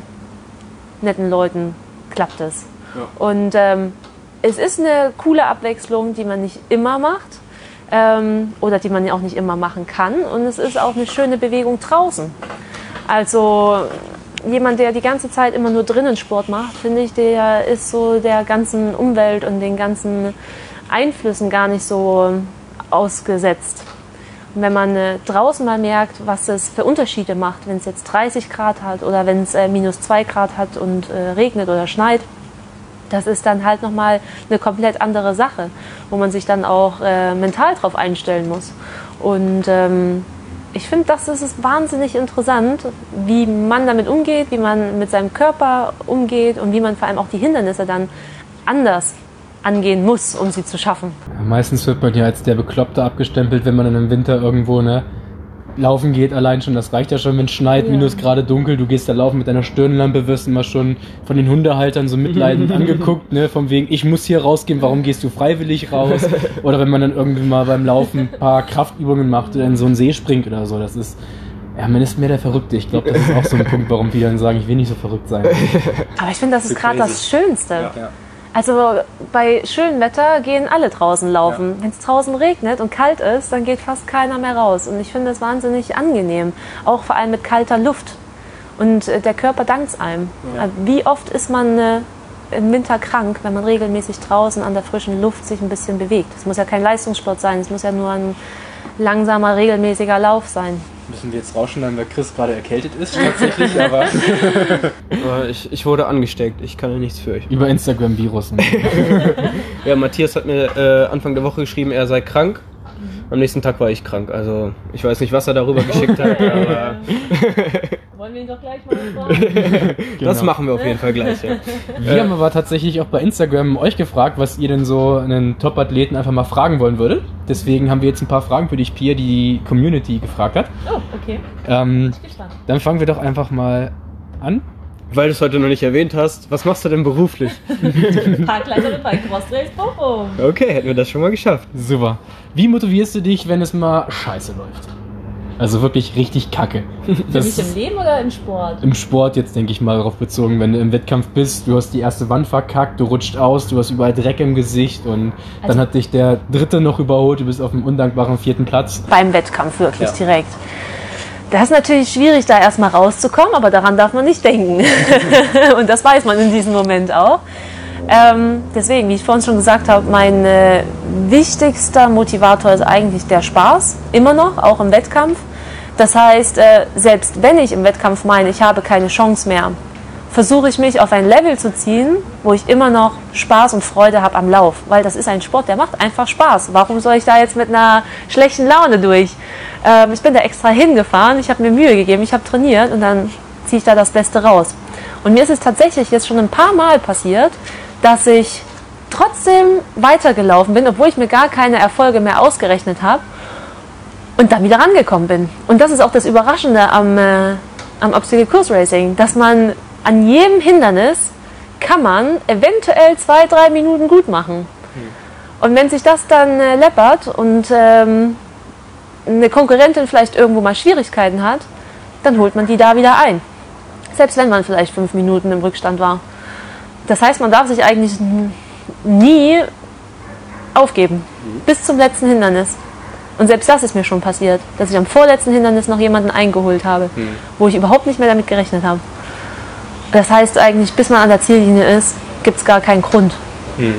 netten Leuten klappt es. Ja. Und ähm, es ist eine coole Abwechslung, die man nicht immer macht ähm, oder die man ja auch nicht immer machen kann. Und es ist auch eine schöne Bewegung draußen. Also jemand, der die ganze Zeit immer nur drinnen Sport macht, finde ich, der ist so der ganzen Umwelt und den ganzen Einflüssen gar nicht so ausgesetzt. Wenn man äh, draußen mal merkt, was es für Unterschiede macht, wenn es jetzt 30 Grad hat oder wenn es äh, minus 2 Grad hat und äh, regnet oder schneit, das ist dann halt nochmal eine komplett andere Sache, wo man sich dann auch äh, mental drauf einstellen muss. Und ähm, ich finde, das ist wahnsinnig interessant, wie man damit umgeht, wie man mit seinem Körper umgeht und wie man vor allem auch die Hindernisse dann anders angehen muss, um sie zu schaffen. Ja, meistens wird man ja als der Bekloppte abgestempelt, wenn man in einem Winter irgendwo ne, laufen geht allein schon, das reicht ja schon, wenn es schneit, Ja. minus gerade dunkel, du gehst da laufen mit deiner Stirnlampe, wirst immer schon von den Hundehaltern so mitleidend angeguckt, ne, vom wegen, ich muss hier rausgehen, warum gehst du freiwillig raus? Oder wenn man dann irgendwie mal beim Laufen ein paar Kraftübungen macht oder in so einen See springt oder so, das ist, ja, man ist mehr der Verrückte. Ich glaube, das ist auch so ein Punkt, warum viele dann sagen, ich will nicht so verrückt sein. Aber ich finde, das ist gerade das Schönste. Ja. Also bei schönem Wetter gehen alle draußen laufen. Wenn es draußen regnet und kalt ist, dann geht fast keiner mehr raus. Und ich finde das wahnsinnig angenehm. Auch vor allem mit kalter Luft. Und äh, der Körper dankt einem. Also Wie oft ist man äh, im Winter krank, wenn man regelmäßig draußen an der frischen Luft sich ein bisschen bewegt? Es muss ja kein Leistungssport sein, es muss ja nur ein langsamer, regelmäßiger Lauf sein. Müssen wir jetzt rausschneiden, weil Chris gerade erkältet ist, tatsächlich, aber Aber ich, ich wurde angesteckt, ich kann ja nichts für euch. über Instagram-Virus. Ja, Matthias hat mir äh, Anfang der Woche geschrieben, er sei krank. Am nächsten Tag war ich krank. Also ich weiß nicht, was er darüber geschickt hat, aber Wollen wir ihn doch gleich mal fragen? das Genau. machen wir auf jeden Fall gleich. Ja. Wir haben aber tatsächlich auch bei Instagram euch gefragt, was ihr denn so einen Top-Athleten einfach mal fragen wollen würdet. Deswegen haben wir jetzt ein paar Fragen für dich, Pia, die die Community gefragt hat. Oh, okay. Ähm, Gespannt. dann fangen wir doch einfach mal an. Weil du es heute noch nicht erwähnt hast, was machst du denn beruflich? Parkleiterin bei Crosstrails Bochum. Okay, hätten wir das schon mal geschafft. Super. Wie motivierst du dich, wenn es mal scheiße läuft? Also wirklich richtig kacke. Für Das mich im Leben oder im Sport? im Sport jetzt denke ich mal darauf bezogen, wenn du im Wettkampf bist, du hast die erste Wand verkackt, du rutscht aus, du hast überall Dreck im Gesicht und dann Also- hat dich der dritte noch überholt, du bist auf dem undankbaren vierten Platz. Beim Wettkampf wirklich Ja. direkt. Das ist natürlich schwierig, da erstmal rauszukommen, aber daran darf man nicht denken. Und das weiß man in diesem Moment auch. Ähm, deswegen, wie ich vorhin schon gesagt habe, mein äh, wichtigster Motivator ist eigentlich der Spaß, immer noch, auch im Wettkampf. Das heißt, äh, selbst wenn ich im Wettkampf meine, ich habe keine Chance mehr, versuche ich mich auf ein Level zu ziehen, wo ich immer noch Spaß und Freude habe am Lauf. Weil das ist ein Sport, der macht einfach Spaß. Warum soll ich da jetzt mit einer schlechten Laune durch? Ähm, ich bin da extra hingefahren, ich habe mir Mühe gegeben, ich habe trainiert und dann ziehe ich da das Beste raus. Und mir ist es tatsächlich jetzt schon ein paar Mal passiert, dass ich trotzdem weitergelaufen bin, obwohl ich mir gar keine Erfolge mehr ausgerechnet habe und dann wieder rangekommen bin. Und das ist auch das Überraschende am, äh, am Obstacle Course Racing, dass man an jedem Hindernis kann man eventuell zwei, drei Minuten gut machen. Und wenn sich das dann äh, läppert und ähm, eine Konkurrentin vielleicht irgendwo mal Schwierigkeiten hat, dann holt man die da wieder ein. Selbst wenn man vielleicht fünf Minuten im Rückstand war. Das heißt, man darf sich eigentlich nie aufgeben. Bis zum letzten Hindernis. Und selbst das ist mir schon passiert, dass ich am vorletzten Hindernis noch jemanden eingeholt habe, wo ich überhaupt nicht mehr damit gerechnet habe. Das heißt eigentlich, bis man an der Ziellinie ist, gibt es gar keinen Grund,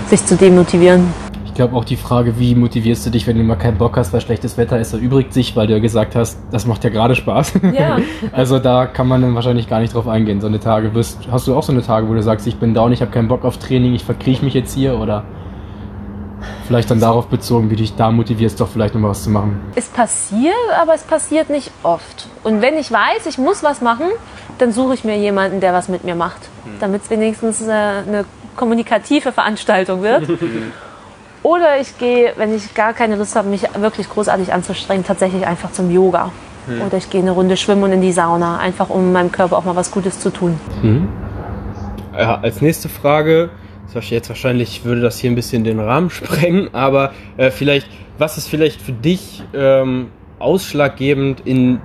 sich zu demotivieren. Ich glaube auch die Frage, wie motivierst du dich, wenn du mal keinen Bock hast, weil schlechtes Wetter ist, erübrigt sich, weil du ja gesagt hast, das macht ja gerade Spaß. Ja. Also da kann man dann wahrscheinlich gar nicht drauf eingehen. So eine Tage wirst, hast du auch so eine Tage, wo du sagst, ich bin down, ich habe keinen Bock auf Training, ich verkriech mich jetzt hier oder vielleicht dann darauf bezogen, wie du dich da motivierst, doch vielleicht nochmal was zu machen. Es passiert, aber es passiert nicht oft. Und wenn ich weiß, ich muss was machen, dann suche ich mir jemanden, der was mit mir macht, damit es wenigstens äh, eine kommunikative Veranstaltung wird. Oder ich gehe, wenn ich gar keine Lust habe, mich wirklich großartig anzustrengen, tatsächlich einfach zum Yoga. Oder ich gehe eine Runde schwimmen und in die Sauna, einfach um meinem Körper auch mal was Gutes zu tun. Ja, als nächste Frage, jetzt wahrscheinlich würde das hier ein bisschen den Rahmen sprengen, aber äh, vielleicht, was ist vielleicht für dich ähm, ausschlaggebend in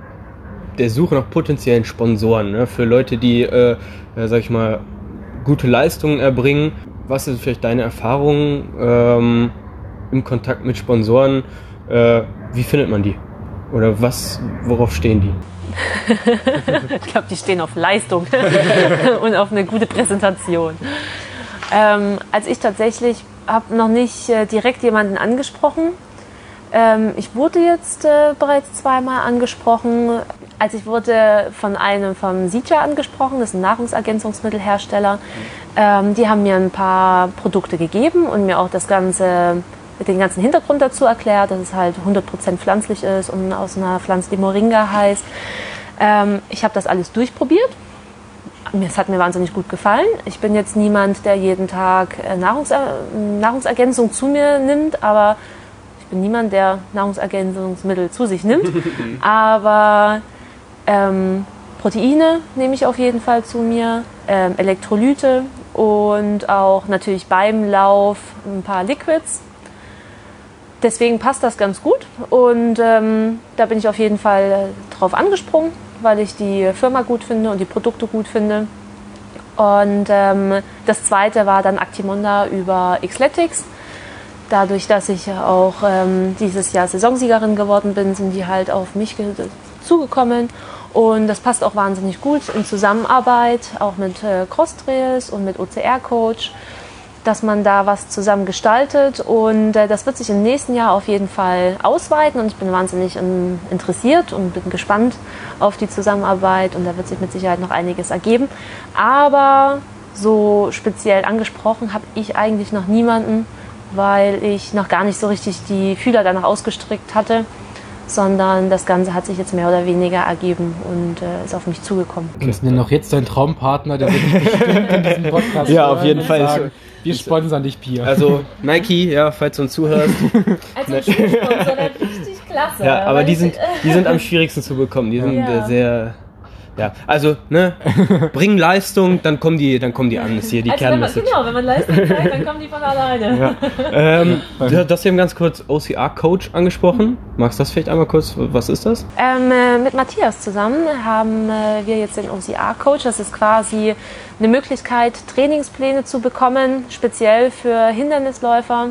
der Suche nach potenziellen Sponsoren, ne? für Leute, die, äh, äh, sag ich mal, gute Leistungen erbringen? Was sind vielleicht deine Erfahrungen ähm, im Kontakt mit Sponsoren? Äh, wie findet man die? Oder was, worauf stehen die? Ich glaube, die stehen auf Leistung und auf eine gute Präsentation. Ähm, als ich tatsächlich habe noch nicht äh, direkt jemanden angesprochen. Ähm, ich wurde jetzt äh, bereits zweimal angesprochen. Als ich wurde von einem vom Sija angesprochen, das ist ein Nahrungsergänzungsmittelhersteller. Ähm, die haben mir ein paar Produkte gegeben und mir auch das ganze den ganzen Hintergrund dazu erklärt, dass es halt 100% pflanzlich ist und aus einer Pflanze, die Moringa heißt. Ähm, ich habe das alles durchprobiert. Es hat mir wahnsinnig gut gefallen. Ich bin jetzt niemand, der jeden Tag äh, Nahrungser Nahrungsergänzung zu mir nimmt, aber ich bin niemand, der Nahrungsergänzungsmittel zu sich nimmt. Aber ähm, Proteine nehme ich auf jeden Fall zu mir, ähm, Elektrolyte und auch natürlich beim Lauf ein paar Liquids. Deswegen passt das ganz gut und ähm, da bin ich auf jeden Fall drauf angesprungen, weil ich die Firma gut finde und die Produkte gut finde. Und ähm, das zweite war dann Actimonda über Xletics. Dadurch, dass ich auch ähm, dieses Jahr Saisonsiegerin geworden bin, sind die halt auf mich ge- zugekommen. Und das passt auch wahnsinnig gut in Zusammenarbeit, auch mit äh, Crosstrails und mit OCR-Coach, dass man da was zusammen gestaltet. Und äh, das wird sich im nächsten Jahr auf jeden Fall ausweiten. Und ich bin wahnsinnig ähm, interessiert und bin gespannt auf die Zusammenarbeit. Und da wird sich mit Sicherheit noch einiges ergeben. Aber so speziell angesprochen habe ich eigentlich noch niemanden, weil ich noch gar nicht so richtig die Fühler danach ausgestrickt hatte, sondern das Ganze hat sich jetzt mehr oder weniger ergeben und äh, ist auf mich zugekommen. Wir sind ja noch jetzt dein Traumpartner, der wird dich bestimmt in diesem Podcast Ja, auf jeden und Fall. Sagen, wir sponsern dich, Pia. Also Nike, ja, falls du uns zuhörst. Also Schuhsponsor, der richtig klasse. Ja, aber die sind, die sind am schwierigsten zu bekommen. Die sind Ja. äh, sehr. Ja, also, ne, bring Leistung, dann kommen die, dann kommen die an. Das ist hier die also Kernmessage. genau, wenn man Leistung zeigt, dann kommen die von alleine. Ja. Ähm, du hast eben ganz kurz OCR-Coach angesprochen. Magst du das vielleicht einmal kurz? Was ist das? Ähm, äh, mit Matthias zusammen haben äh, wir jetzt den OCR-Coach. Das ist quasi eine Möglichkeit, Trainingspläne zu bekommen, speziell für Hindernisläufer.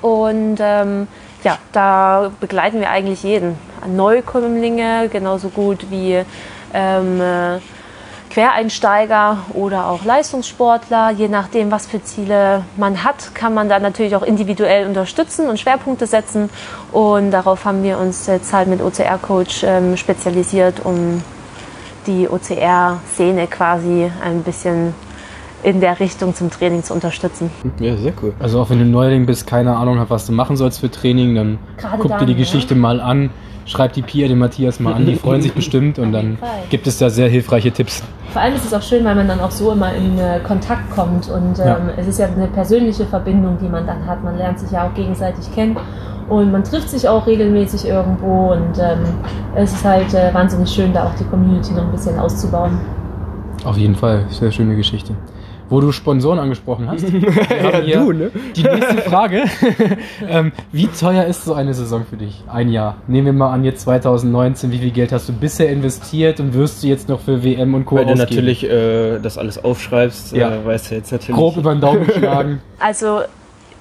Und ähm, ja, da begleiten wir eigentlich jeden. Neukömmlinge genauso gut wie ähm, äh, Quereinsteiger oder auch Leistungssportler. Je nachdem, was für Ziele man hat, kann man da natürlich auch individuell unterstützen und Schwerpunkte setzen. Und darauf haben wir uns jetzt halt mit OCR-Coach ähm, spezialisiert, um die OCR-Szene quasi ein bisschen in der Richtung zum Training zu unterstützen. Ja, sehr cool. Also auch wenn du Neuling bist, keine Ahnung hast, was du machen sollst für Training, dann Gerade guck dir dann, die ne? Geschichte mal an, schreib die Pia, den Matthias mal an, die freuen sich bestimmt und dann gibt es da sehr hilfreiche Tipps. Vor allem ist es auch schön, weil man dann auch so immer in äh, Kontakt kommt und ähm, Ja. es ist ja eine persönliche Verbindung, die man dann hat. Man lernt sich ja auch gegenseitig kennen und man trifft sich auch regelmäßig irgendwo und ähm, es ist halt äh, wahnsinnig schön, da auch die Community noch ein bisschen auszubauen. Auf jeden Fall, sehr schöne Geschichte. Wo du Sponsoren angesprochen hast, wir haben hier Du, ne? die nächste Frage. ähm, wie teuer ist so eine Saison für dich? Ein Jahr. Nehmen wir mal an, jetzt 2019, wie viel Geld hast du bisher investiert und wirst du jetzt noch für WM und Co. Weil du ausgeben? natürlich äh, das alles aufschreibst, Ja. äh, weißt du jetzt natürlich. grob über den Daumen schlagen. Also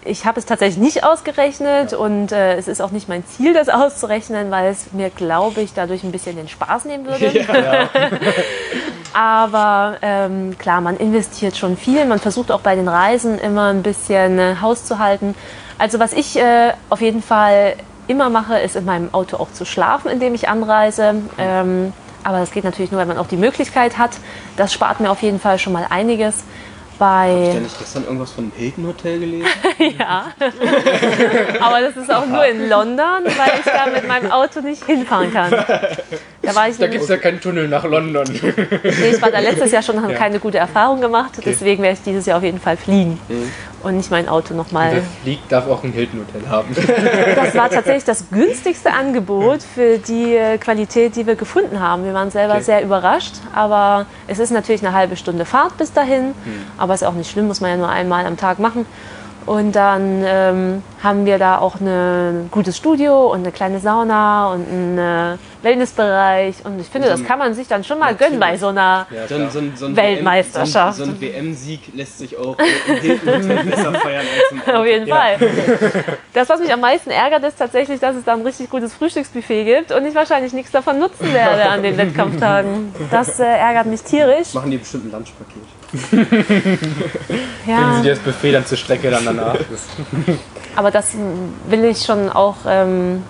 ich habe es tatsächlich nicht ausgerechnet und äh, es ist auch nicht mein Ziel, das auszurechnen, weil es mir, glaube ich, dadurch ein bisschen den Spaß nehmen würde. Aber ähm, klar, man investiert schon viel. Man versucht auch bei den Reisen immer ein bisschen äh, Haus zu halten. Also was ich äh, auf jeden Fall immer mache, ist in meinem Auto auch zu schlafen, indem ich anreise. Ähm, aber das geht natürlich nur, wenn man auch die Möglichkeit hat. Das spart mir auf jeden Fall schon mal einiges. Bei nicht gestern irgendwas von einem Hilton Hotel gelesen? ja. Aber das ist auch nur in London, weil ich da mit meinem Auto nicht hinfahren kann. Da war ich Da gibt es ja keinen Tunnel nach London. nee, ich war da letztes Jahr schon, habe keine gute Erfahrung gemacht. Deswegen werde ich dieses Jahr auf jeden Fall fliegen und nicht mein Auto Wer nochmal. fliegt, darf auch ein Hilton Hotel haben. Das war tatsächlich das günstigste Angebot für die äh, Qualität, die wir gefunden haben. Wir waren selber Okay. sehr überrascht, aber es ist natürlich eine halbe Stunde Fahrt bis dahin. Aber ist auch nicht schlimm, muss man ja nur einmal am Tag machen. Und dann ähm, haben wir da auch ein gutes Studio und eine kleine Sauna und einen äh, Wellnessbereich. Und ich finde, das kann man sich dann schon mal gönnen bei so einer. Ja, So so so Weltmeisterschaft. WM, so ein, so WM-Sieg lässt sich auch im Hilton besser feiern als im Auto. Auf jeden Fall. Das, was mich am meisten ärgert, ist tatsächlich, dass es da ein richtig gutes Frühstücksbuffet gibt und ich wahrscheinlich nichts davon nutzen werde an den Wettkampftagen. Das äh, ärgert mich tierisch. Machen die bestimmt ein Lunchpaket. Ja, Sie dir das Buffet dann zur Strecke dann danach. Aber das will ich schon auch, ähm,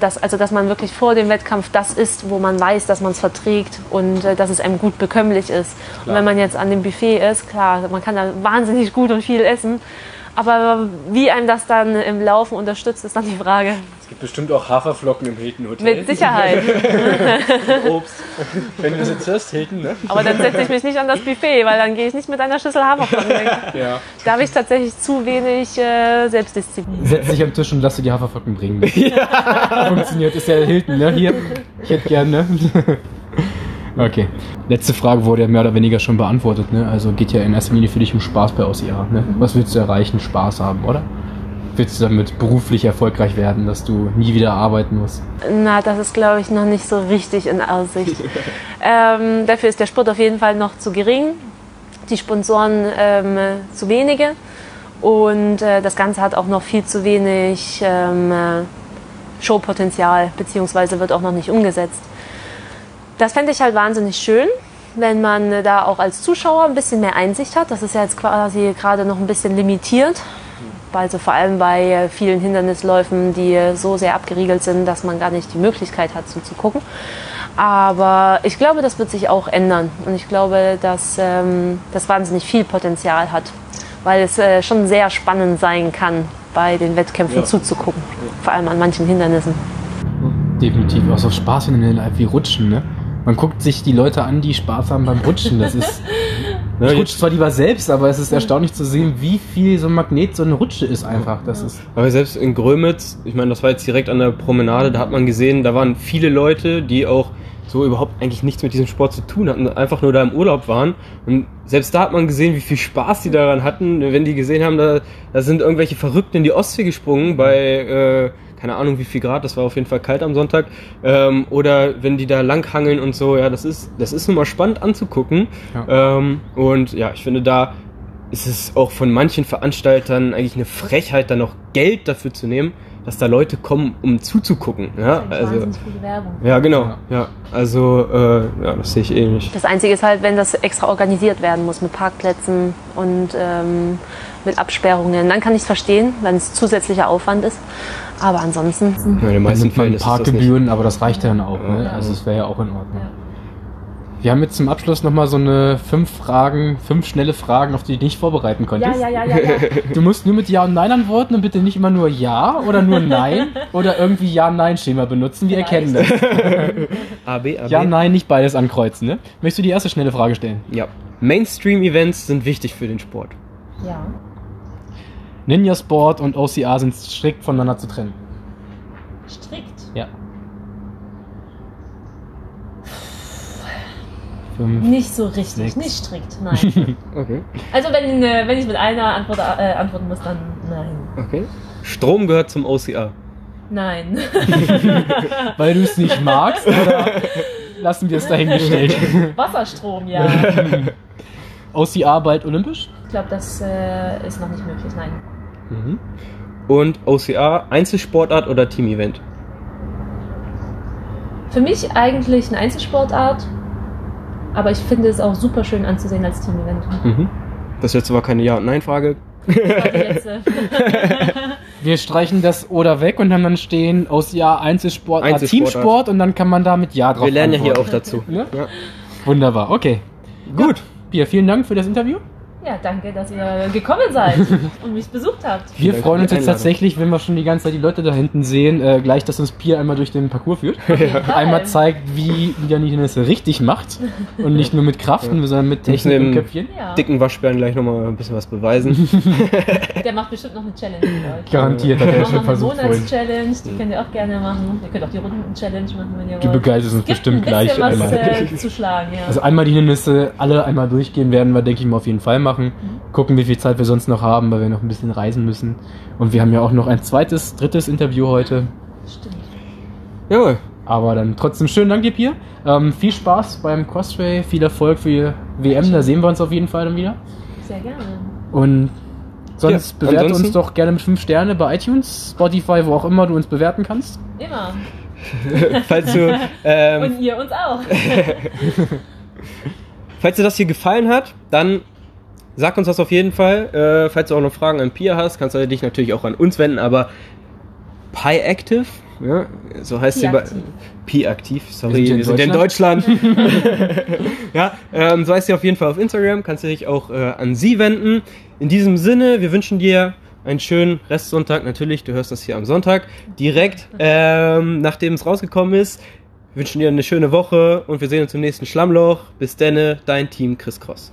dass, also dass man wirklich vor dem Wettkampf das isst, wo man weiß, dass man es verträgt und äh, dass es einem gut bekömmlich ist. Und wenn man jetzt an dem Buffet ist, klar, man kann da wahnsinnig gut und viel essen. Aber wie einem das dann im Laufen unterstützt, ist dann die Frage. Es gibt bestimmt auch Haferflocken im Hilton Hotel. Mit Sicherheit. Obst. Wenn du das jetzt hörst, Hilton, ne? Aber dann setze ich mich nicht an das Buffet, weil dann gehe ich nicht mit einer Schüssel Haferflocken weg. Ja. Da habe ich tatsächlich zu wenig äh, Selbstdisziplin. Setz dich am Tisch und lass dir die Haferflocken bringen. Funktioniert, ist ja Hilton, ne? Hier, ich hätte gerne, ne? Okay. Letzte Frage wurde ja mehr oder weniger schon beantwortet, ne? Also geht ja in erster Linie für dich um Spaß bei OCR, ne? Was willst du erreichen? Spaß haben, oder? Willst du damit beruflich erfolgreich werden, dass du nie wieder arbeiten musst? Na, das ist, glaube ich, noch nicht so richtig in Aussicht. ähm, dafür ist der Sport auf jeden Fall noch zu gering, die Sponsoren ähm, zu wenige und äh, das Ganze hat auch noch viel zu wenig ähm, äh, Showpotenzial, beziehungsweise wird auch noch nicht umgesetzt. Das fände ich halt wahnsinnig schön, wenn man äh, da auch als Zuschauer ein bisschen mehr Einsicht hat. Das ist ja jetzt quasi gerade noch ein bisschen limitiert. Also vor allem bei äh, vielen Hindernisläufen, die äh, so sehr abgeriegelt sind, dass man gar nicht die Möglichkeit hat zuzugucken. Aber ich glaube, das wird sich auch ändern. Und ich glaube, dass ähm, das wahnsinnig viel Potenzial hat, weil es äh, schon sehr spannend sein kann, bei den Wettkämpfen zuzugucken. Vor allem an manchen Hindernissen. Definitiv. Auch so Spaß in den wie Rutschen, ne? Man guckt sich die Leute an, die Spaß haben beim Rutschen. Das ist. Ich rutsche zwar lieber selbst, aber es ist erstaunlich zu sehen, wie viel so ein Magnet so eine Rutsche ist einfach. Das ist. Aber selbst in Grömitz, ich meine, das war jetzt direkt an der Promenade, da hat man gesehen, da waren viele Leute, die auch so überhaupt eigentlich nichts mit diesem Sport zu tun hatten, einfach nur da im Urlaub waren. Und selbst da hat man gesehen, wie viel Spaß die daran hatten, wenn die gesehen haben, da, da sind irgendwelche Verrückten in die Ostsee gesprungen bei, äh, keine Ahnung wie viel Grad, das war auf jeden Fall kalt am Sonntag. Ähm, oder wenn die da langhangeln und so, ja, das ist, das ist nun mal spannend anzugucken. Ähm, und ja, ich finde, da ist es auch von manchen Veranstaltern eigentlich eine Frechheit, dann noch Geld dafür zu nehmen, dass da Leute kommen, um zuzugucken. Ja, also, Wahnsinnig gute Werbung. ja genau. Ja, also, äh, ja, das sehe ich ähnlich. Das Einzige ist halt, wenn das extra organisiert werden muss mit Parkplätzen und ähm, mit Absperrungen, dann kann ich es verstehen, wenn es zusätzlicher Aufwand ist. Aber ansonsten, Ja, in den meisten Fällen. Parkgebühren, aber das reicht ja dann auch. Ne? Ja. Also es wäre ja auch in Ordnung. Wir haben jetzt zum Abschluss nochmal so eine fünf Fragen, fünf schnelle Fragen, auf die du nicht vorbereiten Ja, konntest. ja, ja, ja, ja. Du musst nur mit Ja und Nein antworten und bitte nicht immer nur Ja oder nur Nein oder irgendwie Ja-Nein-Schema benutzen. Wir erkennen das. A, B, A, B. Ja, Nein, nicht beides ankreuzen. Ne? Möchtest du die erste schnelle Frage stellen? Ja. Mainstream-Events sind wichtig für den Sport. ja. Ninja Sport und OCR sind strikt voneinander zu trennen. Strikt. Ja. Fünf. Nicht so richtig, Sechs. nicht strikt, nein. Okay. also wenn, äh, wenn ich mit einer Antwort äh, antworten muss, dann nein. Okay. Strom gehört zum OCR. Nein. Weil du es nicht magst oder lassen wir es dahingestellt? Wasserstrom, ja. OCR bald olympisch? Ich glaube, das äh, ist noch nicht möglich, nein. Mhm. Und OCR Einzelsportart oder Team-Event? Für mich eigentlich eine Einzelsportart, aber ich finde es auch super schön anzusehen als Team-Event. Mhm. Das letzte war keine Ja- und Nein-Frage. Wir streichen das oder weg und haben dann stehen OCR Einzelsport, Einzelsportart. Teamsport und dann kann man da mit Ja drauf Wir lernen ja hier auch dazu. Ne? Ja. Wunderbar, okay. Gut. Pia, vielen Dank für das Interview. Ja, danke, dass ihr gekommen seid und mich besucht habt. Wir Dank freuen uns die jetzt tatsächlich, wenn wir schon die ganze Zeit die Leute da hinten sehen, äh, gleich, dass uns Pia einmal durch den Parcours führt. Fall. Einmal zeigt, wie Jan die Hindernisse richtig macht und nicht nur mit Kraft, sondern mit Technik und Köpfchen. Ja, dicken Waschbären gleich nochmal ein bisschen was beweisen. der macht bestimmt noch eine Challenge. Garantiert hat Wir er machen schon noch eine versucht vorhin. Monatschallenge, die könnt ihr auch gerne machen. Ihr könnt auch die Runden-Challenge machen, wenn ihr wollt. Du begeisterst uns Es bestimmt ein gleich was, einmal. Äh, zu schlagen, ja. Also einmal die Hindernisse alle einmal durchgehen werden wir, denke ich mal, auf jeden Fall machen. Gucken, wie viel Zeit wir sonst noch haben, weil wir noch ein bisschen reisen müssen. Und wir haben ja auch noch ein zweites, drittes Interview heute. Stimmt. Jawohl. Aber dann trotzdem schönen Dank dir, Pia. Ähm, viel Spaß beim Crossway, viel Erfolg für die WM, da sehen wir uns auf jeden Fall dann wieder. Sehr gerne. Und sonst Ja, bewerte uns doch gerne mit 5 Sterne bei iTunes, Spotify, wo auch immer du uns bewerten kannst. Immer. falls, du, ähm, Und ihr uns auch. falls dir das hier gefallen hat, dann sag uns das auf jeden Fall. Äh, falls du auch noch Fragen an Pia hast, kannst du dich natürlich auch an uns wenden, aber PyActive, ja, so heißt sie bei Pi-aktiv. Sorry, Wir sind wir hier sind, in in Deutschland. ja, ähm, so heißt sie auf jeden Fall auf Instagram, kannst du dich auch äh, an sie wenden. In diesem Sinne, wir wünschen dir einen schönen Restsonntag. Natürlich, du hörst das hier am Sonntag. Direkt, ähm, nachdem es rausgekommen ist. Wir wünschen dir eine schöne Woche und wir sehen uns im nächsten Schlammloch. Bis denne, dein Team Chris Cross.